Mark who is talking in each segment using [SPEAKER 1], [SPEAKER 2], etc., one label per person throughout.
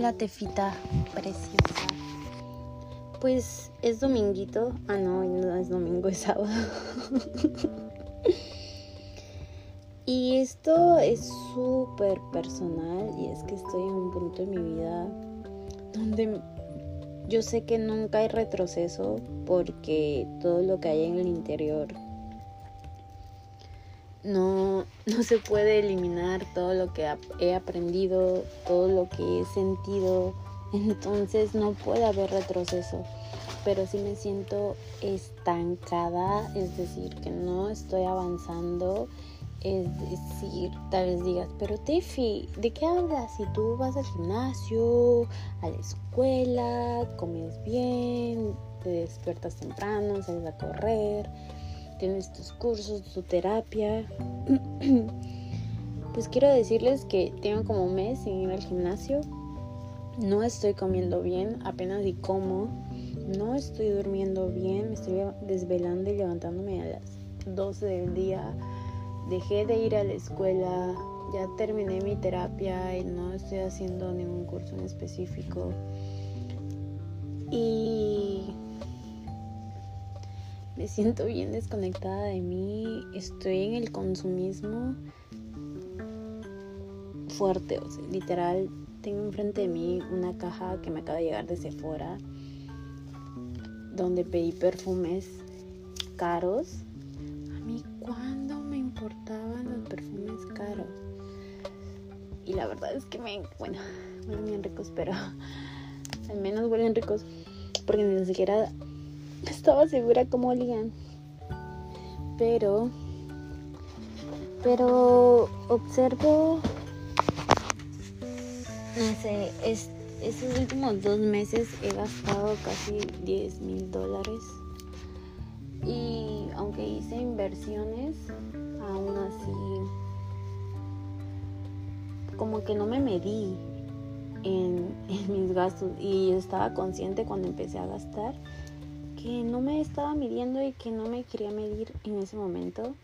[SPEAKER 1] Hola Tefita, preciosa. Pues es dominguito. Ah, no, no es domingo, es sábado. y esto es súper personal y es que estoy en un punto de mi vida donde yo sé que nunca hay retroceso porque todo lo que hay en el interior no, no se puede eliminar todo lo que he aprendido, todo lo que he sentido, entonces no puede haber retroceso. Pero si me siento estancada, es decir, que no estoy avanzando, es decir, tal vez digas, pero Tefi, ¿de qué hablas? Si tú vas al gimnasio, a la escuela, comes bien, te despiertas temprano, sales a correr, tienes tus cursos, tu terapia. pues quiero decirles que tengo como un mes sin ir al gimnasio. No estoy comiendo bien, apenas y como. No estoy durmiendo bien, me estoy desvelando y levantándome a las 12 del día. Dejé de ir a la escuela, ya terminé mi terapia y no estoy haciendo ningún curso en específico. Y me siento bien desconectada de mí, estoy en el consumismo fuerte, o sea, literal, tengo enfrente de mí una caja que me acaba de llegar de Sephora, donde pedí perfumes caros. A mí, ¿cuándo me importaban los perfumes caros? Y la verdad es que me, bueno, huelen bien ricos, pero al menos huelen ricos, porque ni siquiera estaba segura cómo olían. Pero, pero observo, no sé, es, estos últimos dos meses he gastado casi 10 mil dólares. Y aunque hice inversiones, aún así, como que no me medí en, en mis gastos. Y estaba consciente cuando empecé a gastar que no me estaba midiendo y que no me quería medir en ese momento.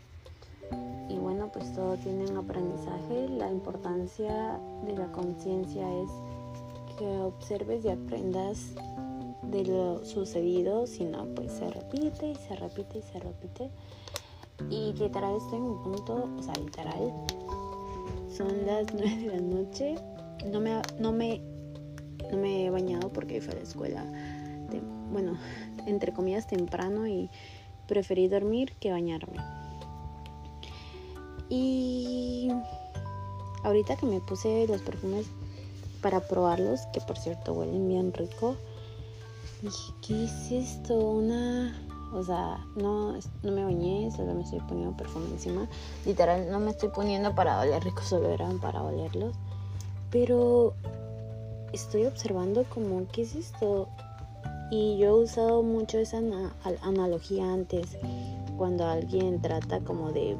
[SPEAKER 1] Y bueno, pues todo tiene un aprendizaje. La importancia de la conciencia es que observes y aprendas de lo sucedido, si no, pues se repite y se repite y se repite. Y literal estoy en un punto, o sea, literal, son las 9 de la noche. No me, no me, no me he bañado porque fui a la escuela. bueno, entre comillas temprano y preferí dormir que bañarme. Y ahorita que me puse los perfumes para probarlos, que por cierto huelen bien rico, dije, ¿qué es esto? Una... O sea, no, no me bañé, solo me estoy poniendo perfume encima. Literal, no me estoy poniendo para oler ricos, solo eran para olerlos. Pero estoy observando como, ¿qué es esto? Y yo he usado mucho esa analogía antes, cuando alguien trata como de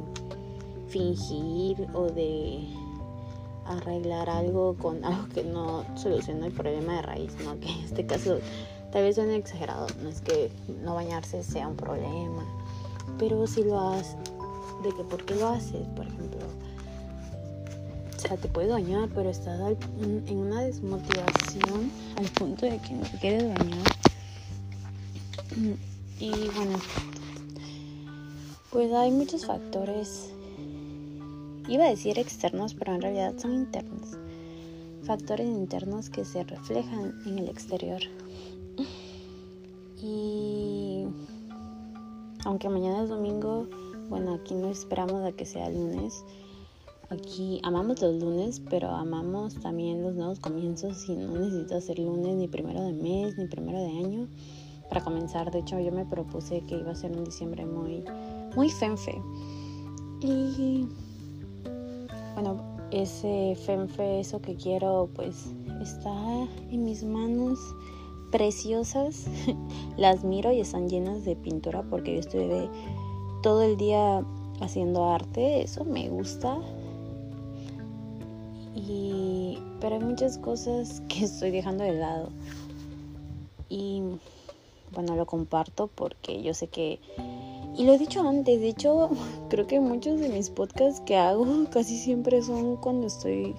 [SPEAKER 1] fingir o de arreglar algo con algo que no soluciona el problema de raíz, ¿no? Que en este caso tal vez suene exagerado, no es que no bañarse sea un problema, pero si lo haces, de que por qué lo haces, por ejemplo, o sea, te puedes bañar, pero estás en una desmotivación al punto de que no quieres bañar y bueno, pues hay muchos factores, iba a decir externos, pero en realidad son internos. Factores internos que se reflejan en el exterior. Y aunque mañana es domingo, bueno, aquí no esperamos a que sea lunes. Aquí amamos los lunes, pero amamos también los nuevos comienzos y no necesita ser lunes ni primero de mes ni primero de año para comenzar. De hecho, yo me propuse que iba a ser un diciembre muy, muy fenfe. Y bueno, ese fenfe, eso que quiero, pues está en mis manos preciosas. Las miro y están llenas de pintura porque yo estuve todo el día haciendo arte. Eso me gusta. Y, pero hay muchas cosas que estoy dejando de lado. Y bueno, lo comparto porque yo sé que, y lo he dicho antes, de hecho, creo que muchos de mis podcasts que hago casi siempre son cuando estoy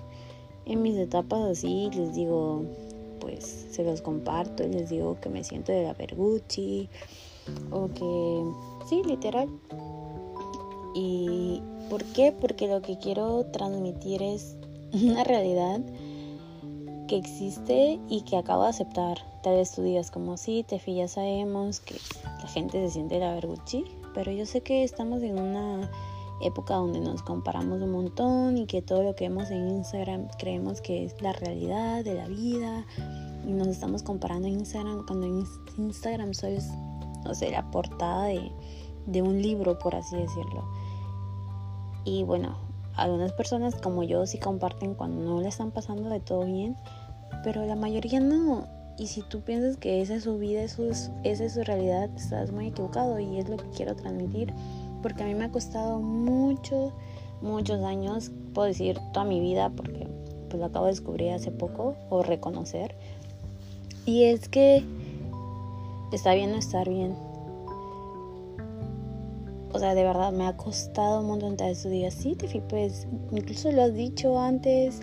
[SPEAKER 1] en mis etapas así, les digo, pues se los comparto y les digo que me siento de la Bergucci o que sí, literal. ¿Y por qué? Porque lo que quiero transmitir es una realidad que existe y que acabo de aceptar. Tal vez tú digas como sí, Tefi, ya sabemos que la gente se siente la Bergucci, pero yo sé que estamos en una época donde nos comparamos un montón y que todo lo que vemos en Instagram creemos que es la realidad de la vida y nos estamos comparando en Instagram cuando en Instagram solo es, no la portada de, de un libro, por así decirlo. Y bueno, algunas personas como yo sí comparten cuando no le están pasando de todo bien, pero la mayoría no. Y si tú piensas que esa es su vida, eso es, esa es su realidad, estás muy equivocado y es lo que quiero transmitir. Porque a mí me ha costado mucho, muchos años, puedo decir toda mi vida, porque pues lo acabo de descubrir hace poco o reconocer. Y es que está bien no estar bien. O sea, de verdad me ha costado un montón de estos días. Sí, Tiffy, pues incluso lo has dicho antes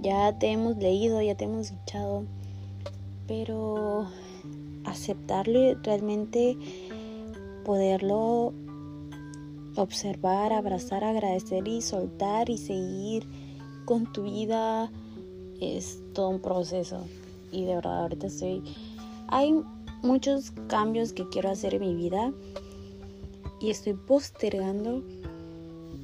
[SPEAKER 1] ya te hemos leído, ya te hemos escuchado, pero aceptarlo realmente poderlo observar, abrazar, agradecer y soltar y seguir con tu vida es todo un proceso. Y de verdad ahorita estoy... Hay muchos cambios que quiero hacer en mi vida y estoy postergando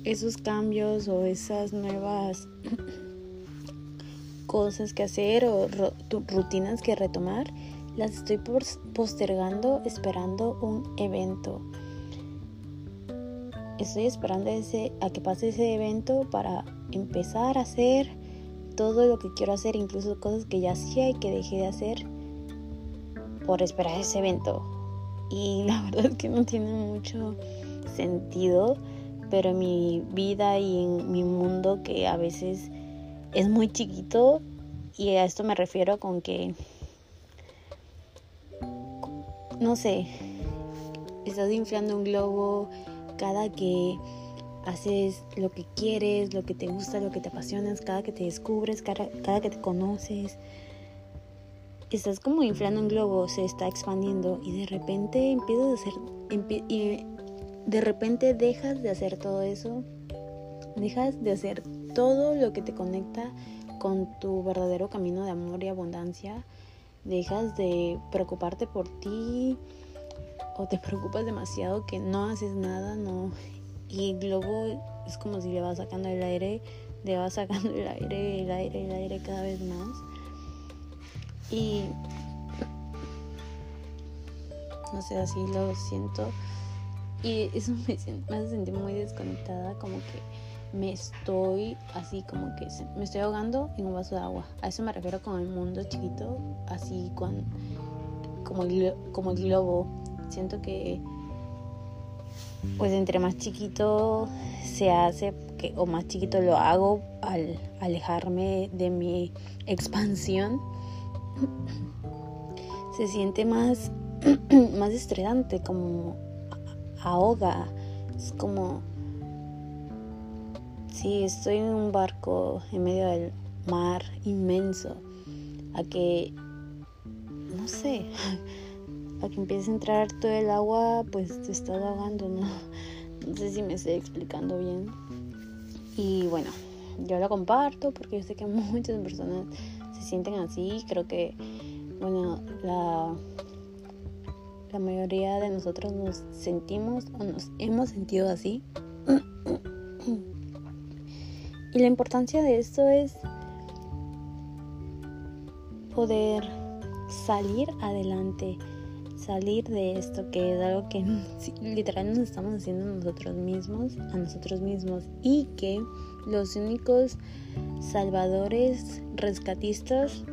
[SPEAKER 1] esos cambios o esas nuevas cosas que hacer o rutinas que retomar, las estoy postergando esperando un evento. Estoy esperando ese, a que pase ese evento para empezar a hacer todo lo que quiero hacer, incluso cosas que ya hacía y que dejé de hacer por esperar ese evento. Y la verdad es que no tiene mucho sentido, pero en mi vida y en mi mundo que a veces es muy chiquito y a esto me refiero con que, no sé, estás inflando un globo cada que haces lo que quieres, lo que te gusta, lo que te apasiona, cada que te descubres, cada, que te conoces. Estás como inflando un globo, se está expandiendo y de repente empiezas a hacer, y de repente dejas de hacer todo eso, dejas de hacer todo lo que te conecta con tu verdadero camino de amor y abundancia. Dejas de preocuparte por ti o te preocupas demasiado que no haces nada, no. Y el globo es como si le vas sacando el aire, le vas sacando el aire, el aire, el aire cada vez más. Y no sé, así lo siento. Y eso me, me hace sentir muy desconectada, como que me estoy así como que me estoy ahogando en un vaso de agua. A eso me refiero con el mundo chiquito, así con como el, como el globo. Siento que pues entre más chiquito se hace o más chiquito lo hago al alejarme de mi expansión se siente más más estresante como ahoga es como Sí, estoy en un barco en medio del mar inmenso, a que, no sé, a que empiece a entrar todo el agua, pues te estás ahogando, ¿no? No sé si me estoy explicando bien. Y bueno, yo lo comparto porque yo sé que muchas personas sienten así. Creo que, bueno, la, la mayoría de nosotros nos sentimos o nos hemos sentido así. Y la importancia de esto es poder salir adelante, salir de esto que es algo que literal nos estamos haciendo nosotros mismos, a nosotros mismos, y que los únicos salvadores, rescatistas,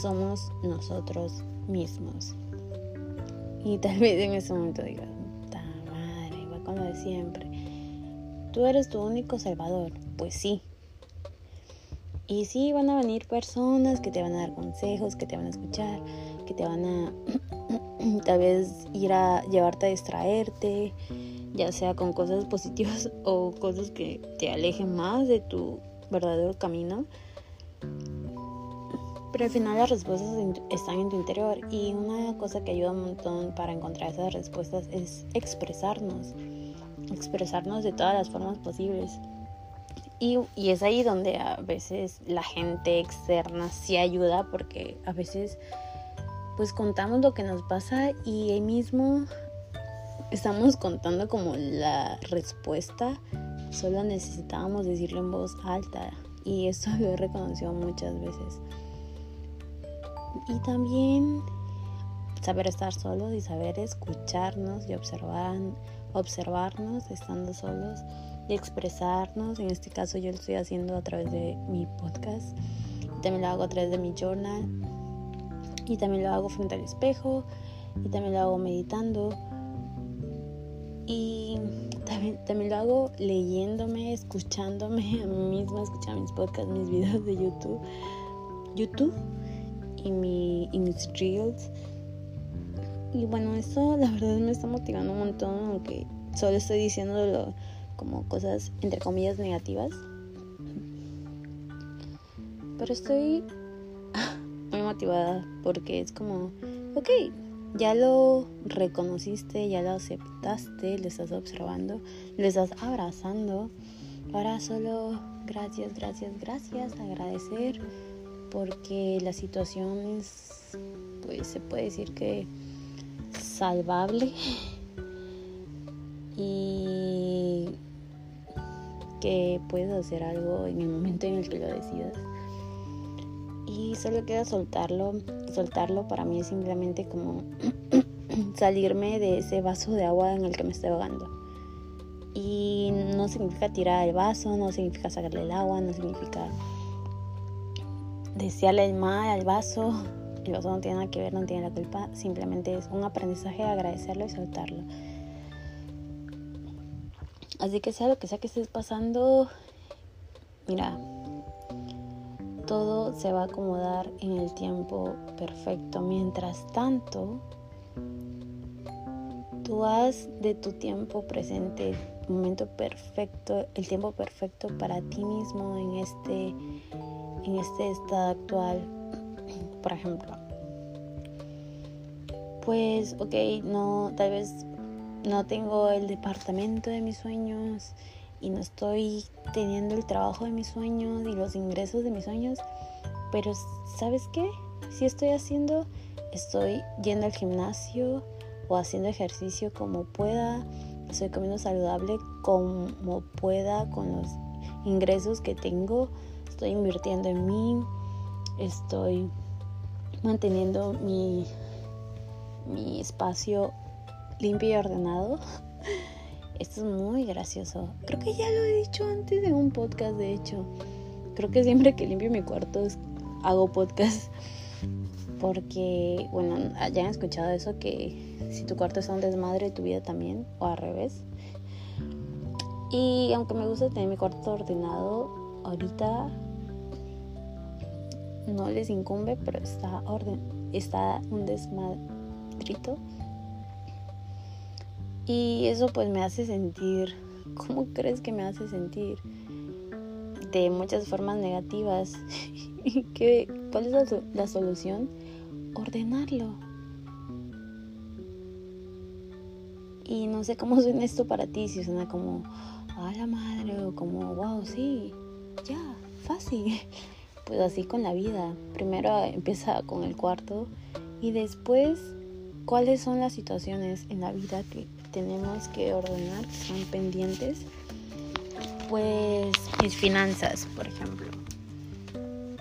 [SPEAKER 1] somos nosotros mismos. Y tal vez en ese momento diga, madre, va con lo de siempre. Tú eres tu único salvador pues sí. Y sí, van a venir personas que te van a dar consejos, que te van a escuchar, que te van a tal vez ir a llevarte a distraerte, ya sea con cosas positivas o cosas que te alejen más de tu verdadero camino. Pero al final las respuestas están en tu interior y una cosa que ayuda un montón para encontrar esas respuestas es expresarnos, expresarnos de todas las formas posibles. Y, y, es ahí donde a veces la gente externa sí ayuda porque a veces pues contamos lo que nos pasa y ahí mismo estamos contando como la respuesta, solo necesitábamos decirlo en voz alta y eso lo he reconocido muchas veces. Y también saber estar solos y saber escucharnos y observar, observarnos estando solos y expresarnos. En este caso yo lo estoy haciendo a través de mi podcast. También lo hago a través de mi journal. Y también lo hago frente al espejo. Y también lo hago meditando. Y también, también lo hago leyéndome, escuchándome a mí misma, escuchando mis podcasts, mis videos de YouTube. YouTube y, mi, y mis reels. Y bueno, eso la verdad me está motivando un montón, aunque solo estoy diciéndolo como cosas entre comillas negativas. Pero estoy porque es como, ok, ya lo reconociste, ya lo aceptaste, lo estás observando, lo estás abrazando. Ahora solo gracias, gracias, gracias, agradecer porque la situación es, pues se puede decir que salvable y que puedes hacer algo en el momento en el que lo decidas. Y solo queda soltarlo. Soltarlo para mí es simplemente como salirme de ese vaso de agua en el que me estoy ahogando. Y no significa tirar el vaso, no significa sacarle el agua, no significa desearle el mal al vaso. El vaso no tiene nada que ver, no tiene la culpa. Simplemente es un aprendizaje, agradecerlo y soltarlo. Así que sea lo que sea que estés pasando, mira, todo se va a acomodar en el tiempo perfecto. Mientras tanto, tú haz de tu tiempo presente el momento perfecto, el tiempo perfecto para ti mismo en este en este estado actual, por ejemplo, pues, ok, no, tal vez no tengo el departamento de mis sueños y no estoy teniendo el trabajo de mis sueños y los ingresos de mis sueños, pero ¿sabes qué? Si estoy haciendo, estoy yendo al gimnasio o haciendo ejercicio como pueda, estoy comiendo saludable como pueda con los ingresos que tengo estoy invirtiendo en mí, estoy manteniendo mi, mi espacio limpio y ordenado. Esto es muy gracioso. Creo que ya lo he dicho antes en un podcast, de hecho. Creo que siempre que limpio mi cuarto hago podcast. Porque, bueno, ya han escuchado eso que si tu cuarto es un desmadre, tu vida también, o al revés. Y aunque me gusta tener mi cuarto ordenado, ahorita no les incumbe, pero está orden, está un desmadrito. Y eso pues me hace sentir, ¿cómo crees que me hace sentir? De muchas formas negativas. ¿Qué, ¿Cuál es la, solución? Ordenarlo. Y no sé cómo suena esto para ti, si suena como, a la madre, o como, wow, sí, ya, fácil pues así con la vida. Primero empieza con el cuarto y después cuáles son las situaciones en la vida que tenemos que ordenar, que son pendientes. Pues mis finanzas, por ejemplo.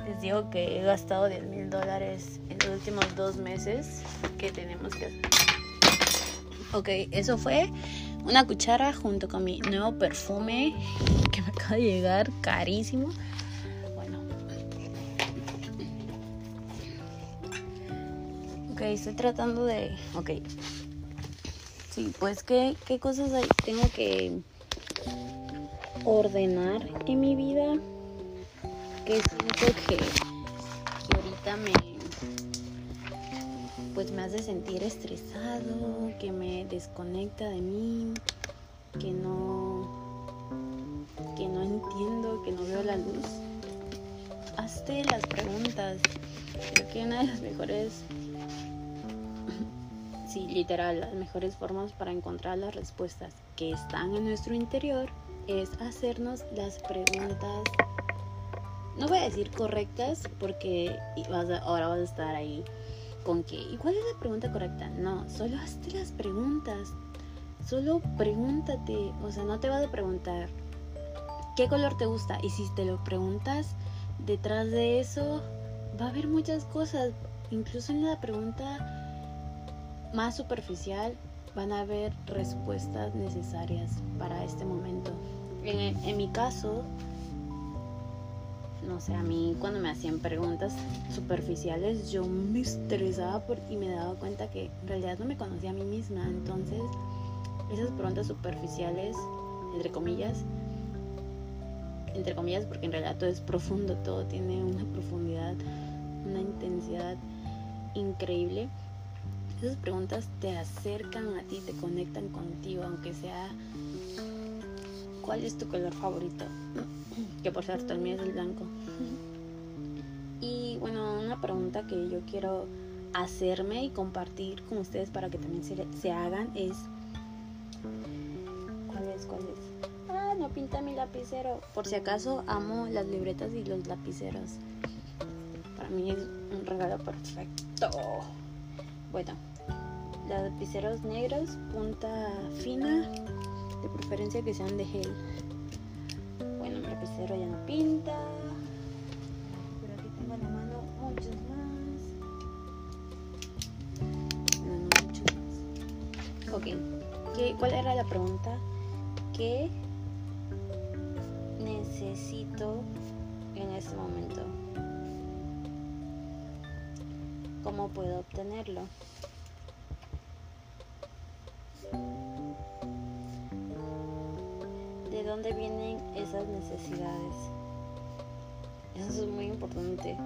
[SPEAKER 1] Les digo que he gastado 10 mil dólares en los últimos dos meses que tenemos que hacer. Ok, eso fue una cuchara junto con mi nuevo perfume que me acaba de llegar carísimo. Ok, estoy tratando de... Ok. Pues ¿qué, qué cosas hay? tengo que ordenar en mi vida que siento que, que ahorita me pues me hace sentir estresado, que me desconecta de mí, que no que no entiendo, que no veo la luz. Hazte las preguntas Creo que una de las mejores, sí, literal, las mejores formas para encontrar las respuestas que están en nuestro interior es hacernos las preguntas, no voy a decir correctas, porque ahora vas a estar ahí con que, ¿y cuál es la pregunta correcta? No, solo hazte las preguntas. Solo pregúntate, o sea, no te vas a preguntar qué color te gusta. Y si te lo preguntas, detrás de eso va a haber muchas cosas. Incluso en la pregunta más superficial van a haber respuestas necesarias para este momento. En, mi caso, no sé, a mí cuando me hacían preguntas superficiales yo me estresaba y me daba cuenta que en realidad no me conocía a mí misma. Entonces, esas preguntas superficiales, entre comillas, entre comillas, porque en realidad todo es profundo, todo tiene una profundidad, una intensidad increíble. Esas preguntas te acercan a ti, te conectan contigo, aunque sea ¿cuál es tu color favorito? que por cierto el mío es el blanco. Y bueno, una pregunta que yo quiero hacerme y compartir con ustedes para que también se, se hagan es ¿Cuál es? ¿Cuál es? Ah, no pinta mi lapicero. Por si acaso amo las libretas y los lapiceros. Para mí es un regalo perfecto. Bueno, lapiceros negros, punta fina, de preferencia que sean de gel lapicero ya no pinta. Pero aquí tengo en la mano muchos más. No, no, muchos más. Ok, ¿Qué, ¿cuál era la pregunta? ¿Qué necesito en este momento? ¿Cómo puedo obtenerlo? Dónde vienen esas necesidades. Eso es muy importante.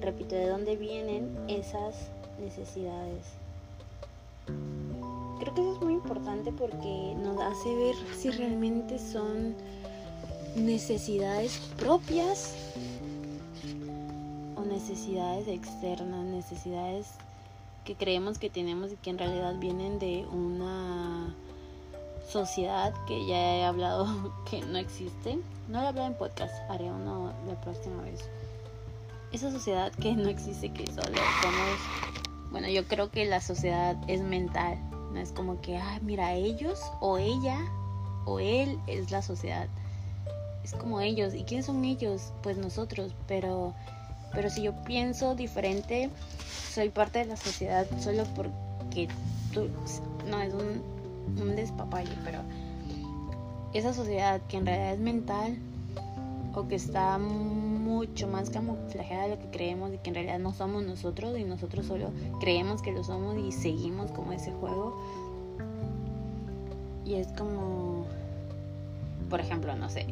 [SPEAKER 1] Repito, ¿de dónde vienen esas necesidades? Creo que eso es muy importante porque nos hace ver si realmente son necesidades propias o necesidades externas, necesidades que creemos que tenemos y que en realidad vienen de una sociedad que ya he hablado que no existe. No lo hablado en podcast, haré uno la próxima vez. Esa sociedad que no existe, que solo somos. Bueno, yo creo que la sociedad es mental. No es como que, ah, mira, ellos o ella o él es la sociedad. Es como ellos. ¿Y quiénes son ellos? Pues nosotros. Pero, pero si yo pienso diferente, soy parte de la sociedad solo porque tú. No, es un un despapalle, pero esa sociedad que en realidad es mental o que está mucho más camuflajeada de lo que creemos y que en realidad no somos nosotros y nosotros solo creemos que lo somos y seguimos como ese juego. Y es como, por ejemplo, no sé,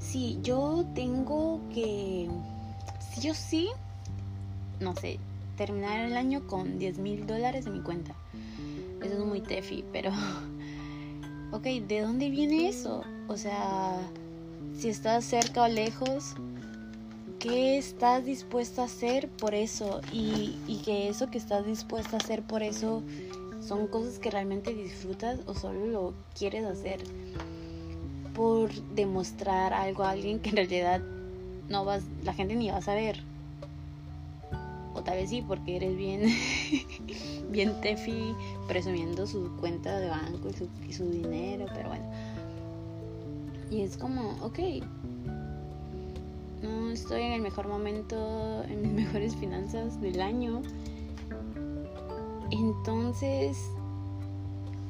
[SPEAKER 1] si yo tengo que, si yo sí, no sé, terminar el año con 10 mil dólares en mi cuenta eso es muy tefi, pero... ok, ¿de dónde viene eso? O sea, si estás cerca o lejos, ¿qué estás dispuesta a hacer por eso? Y, y que eso que estás dispuesta a hacer por eso son cosas que realmente disfrutas o solo lo quieres hacer por demostrar algo a alguien que en realidad no vas, la gente ni va a saber. Tal vez sí, porque eres bien bien Tefi presumiendo su cuenta de banco y su, y su dinero, pero bueno. Y es como, ok, no estoy en el mejor momento, en mis mejores finanzas del año. Entonces,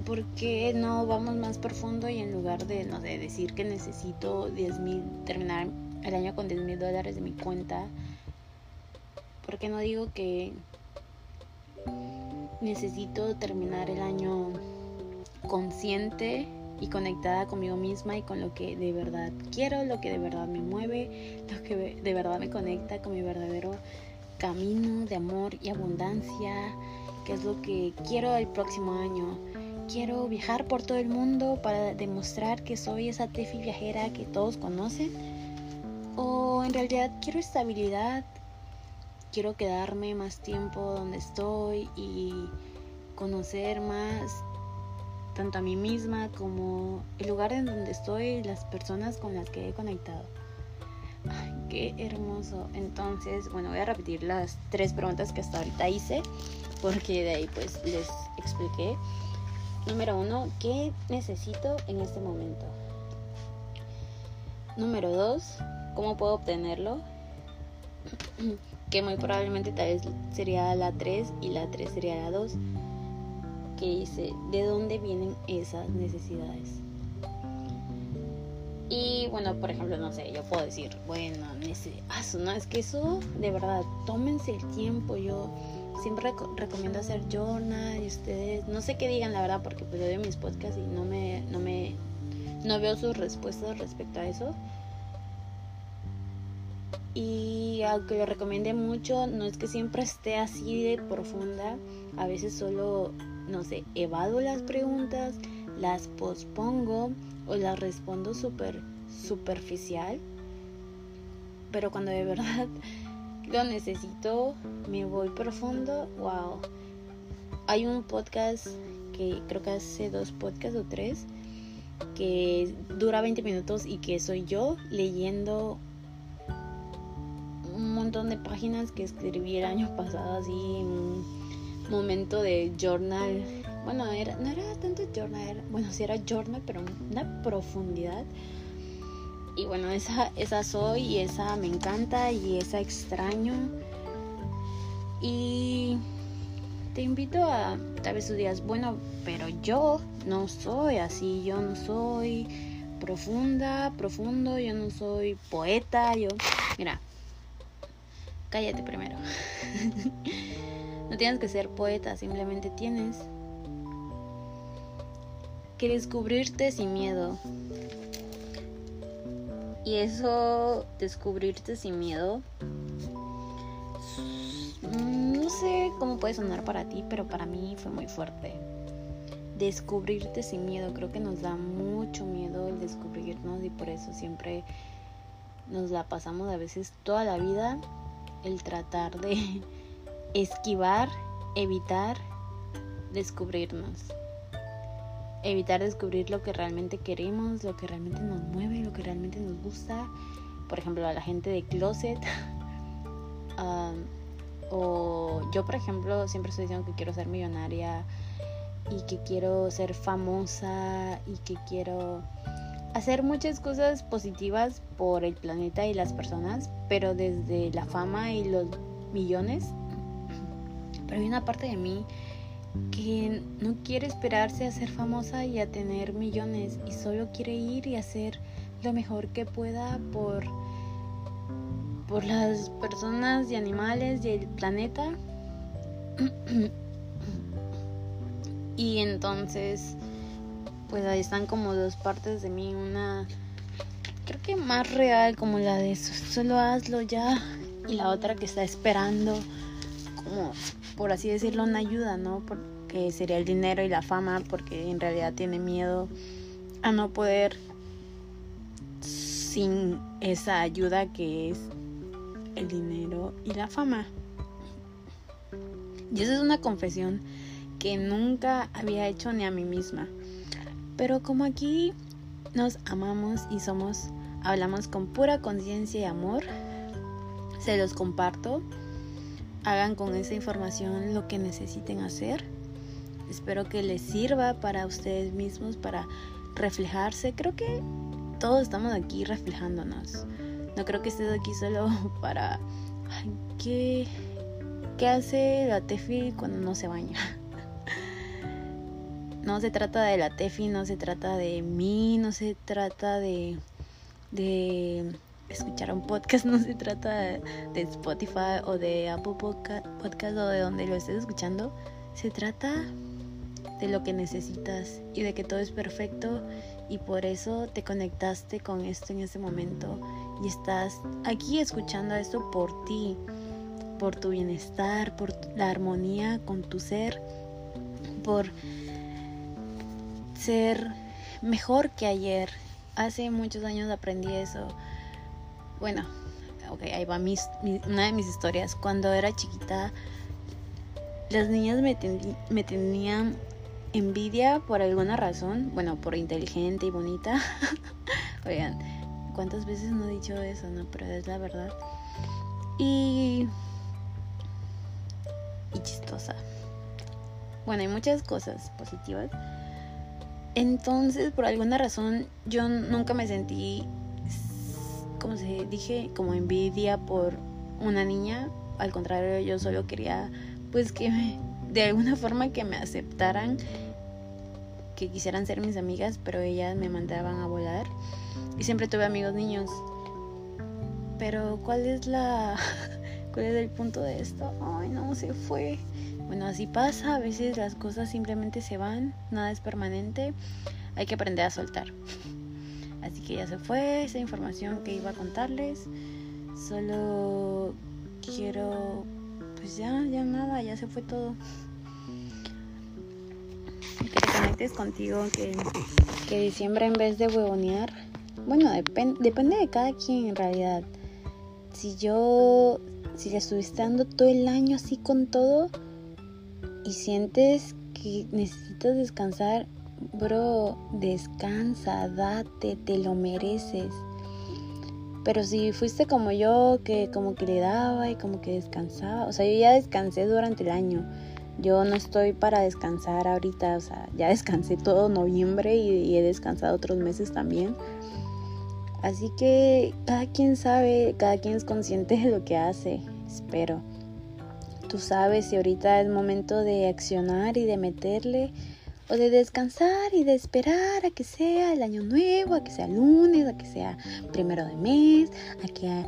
[SPEAKER 1] ¿por qué no vamos más profundo y en lugar de, no sé, decir que necesito 10 mil, terminar el año con 10 mil dólares de mi cuenta? ¿Por qué no digo que necesito terminar el año consciente y conectada conmigo misma y con lo que de verdad quiero, lo que de verdad me mueve, lo que de verdad me conecta con mi verdadero camino de amor y abundancia, que es lo que quiero el próximo año. Quiero viajar por todo el mundo para demostrar que soy esa Tefi viajera que todos conocen. O en realidad quiero estabilidad, quiero quedarme más tiempo donde estoy y conocer más tanto a mí misma como el lugar en donde estoy y las personas con las que he conectado. Ay, qué hermoso. Entonces, bueno, voy a repetir las tres preguntas que hasta ahorita hice, porque de ahí pues les expliqué. Número uno, ¿qué necesito en este momento? Número dos, ¿cómo puedo obtenerlo? muy probablemente tal vez sería la 3 y la 3 sería la 2 que dice de dónde vienen esas necesidades. Y bueno, por ejemplo, no sé, yo puedo decir, bueno, ah, no, es que eso, de verdad, tómense el tiempo. Yo siempre recomiendo hacer journal y ustedes, no sé qué digan la verdad, porque pues yo veo mis podcasts y no me, no me, no veo sus respuestas respecto a eso. Y aunque lo recomiende mucho, no es que siempre esté así de profunda. A veces solo no sé, evado las preguntas, las pospongo o las respondo súper superficial. Pero cuando de verdad lo necesito, me voy profundo, wow. Hay un podcast que creo que hace dos podcasts o tres que dura 20 minutos y que soy yo leyendo un montón de páginas que escribí el año pasado así en momento de journal. Bueno, era, no era tanto journal, bueno, sí era journal, pero una profundidad. Y bueno, esa, esa soy y esa me encanta y esa extraño. Y te invito a, tal vez tú digas, bueno, pero yo no soy así, yo no soy profunda, profundo, yo no soy poeta, yo... Mira, cállate primero. No tienes que ser poeta, simplemente tienes que descubrirte sin miedo. Y eso, descubrirte sin miedo, no sé cómo puede sonar para ti, pero para mí fue muy fuerte. Descubrirte sin miedo, creo que nos da mucho miedo el descubrirnos y por eso siempre nos la pasamos a veces toda la vida el tratar de esquivar, evitar descubrirnos. Evitar descubrir lo que realmente queremos, lo que realmente nos mueve, lo que realmente nos gusta. Por ejemplo, a la gente de closet. o yo, por ejemplo, siempre estoy diciendo que quiero ser millonaria y que quiero ser famosa y que quiero hacer muchas cosas positivas por el planeta y las personas, pero desde la fama y los millones pero hay una parte de mí que no quiere esperarse a ser famosa y a tener millones y solo quiere ir y hacer lo mejor que pueda por por las personas y animales y el planeta. y entonces pues ahí están como dos partes de mí, una creo que más real como la de solo hazlo ya y la otra que está esperando como por así decirlo, una ayuda, ¿no? Porque sería el dinero y la fama, porque en realidad tiene miedo a no poder sin esa ayuda que es el dinero y la fama. Y esa es una confesión que nunca había hecho ni a mí misma. Pero como aquí nos amamos y somos, hablamos con pura conciencia y amor, se los comparto hagan con esa información lo que necesiten hacer. Espero que les sirva para ustedes mismos, para reflejarse. Creo que todos estamos aquí reflejándonos. No creo que estés aquí solo para... ¿qué, ¿Qué hace la Tefi cuando no se baña? No se trata de la Tefi, no se trata de mí, no se trata de, de escuchar un podcast no se trata de, Spotify o de Apple Podcast, o de donde lo estés escuchando. Se trata de lo que necesitas y de que todo es perfecto y por eso te conectaste con esto en ese momento y estás aquí escuchando esto por ti, por tu bienestar, por la armonía con tu ser, por ser mejor que ayer. Hace muchos años aprendí eso bueno, ok, ahí va una de mis historias. Cuando era chiquita, las niñas me, me tenían envidia por alguna razón. Bueno, por inteligente y bonita. Oigan, ¿cuántas veces no he dicho eso, no? Pero es la verdad. Y... Y chistosa. Bueno, hay muchas cosas positivas. Entonces, por alguna razón, yo nunca me sentí, como se dije, como envidia por una niña. Al contrario, yo solo quería, pues, que de alguna forma que me aceptaran, que quisieran ser mis amigas, pero ellas me mandaban a volar. Y siempre tuve amigos niños. Pero, ¿cuál es la. ¿Cuál es el punto de esto? Ay, no, se fue. Bueno, así pasa, a veces las cosas simplemente se van, nada es permanente, hay que aprender a soltar. Así que ya se fue esa información que iba a contarles. Solo quiero, pues ya, ya nada, ya se fue todo. Que te conectes contigo, que, que diciembre en vez de huevonear, bueno, depende de cada quien en realidad. Si yo, si le estuviste dando todo el año así con todo, y sientes que necesitas descansar, bro, descansa, date, te lo mereces. Pero si fuiste como yo, que como que le daba y como que descansaba, o sea, yo ya descansé durante el año. Yo no estoy para descansar ahorita, o sea, ya descansé todo noviembre y, y he descansado otros meses también. Así que cada quien sabe, cada quien es consciente de lo que hace, espero. Tú sabes si ahorita es momento de accionar y de meterle o de descansar y de esperar a que sea el año nuevo, a que sea lunes, a que sea primero de mes, a que...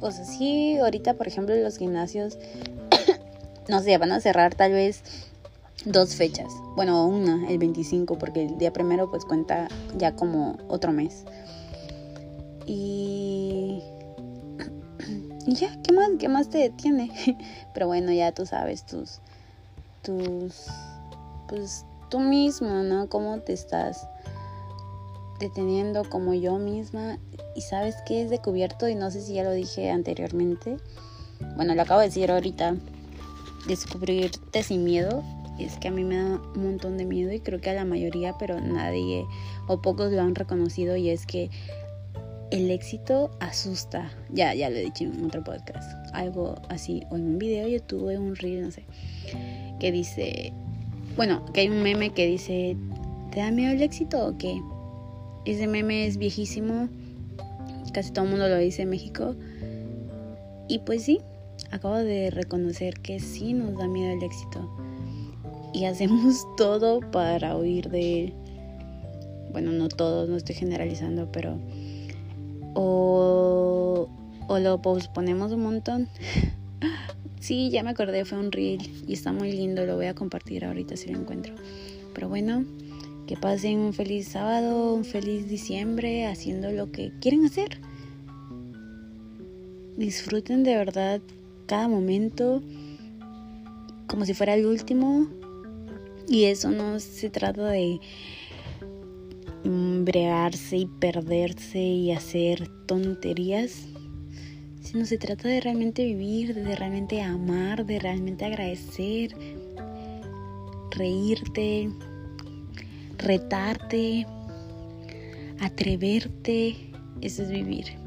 [SPEAKER 1] O sea, sí, ahorita por ejemplo los gimnasios, no sé, van a cerrar tal vez dos fechas. Bueno, una, el 25, porque el día primero pues cuenta ya como otro mes. Y y ya, ¿qué más? ¿Qué más te detiene? Pero bueno, ya tú sabes tus, tus, pues tú mismo, ¿no? Cómo te estás deteniendo como yo misma. Y sabes que es de cubierto y no sé si ya lo dije anteriormente. Bueno, lo acabo de decir ahorita. Descubrirte sin miedo. Es que a mí me da un montón de miedo y creo que a la mayoría, pero nadie o pocos lo han reconocido y es que el éxito asusta. Ya, ya lo he dicho en otro podcast. Algo así. O en un video yo tuve un reel, no sé. Que dice. Bueno, que hay un meme que dice. ¿Te da miedo el éxito o qué? Ese meme es viejísimo. Casi todo el mundo lo dice en México. Y pues sí, acabo de reconocer que sí nos da miedo el éxito. Y hacemos todo para huir de él. Bueno, no todos, no estoy generalizando, pero o, o lo posponemos un montón. sí, ya me acordé, fue un reel y está muy lindo, lo voy a compartir ahorita si lo encuentro. Pero bueno, que pasen un feliz sábado, un feliz diciembre haciendo lo que quieren hacer. Disfruten de verdad cada momento como si fuera el último. Y eso no se trata de brearse y perderse y hacer tonterías, sino se trata de realmente vivir, de realmente amar, de realmente agradecer, reírte, retarte, atreverte, eso es vivir.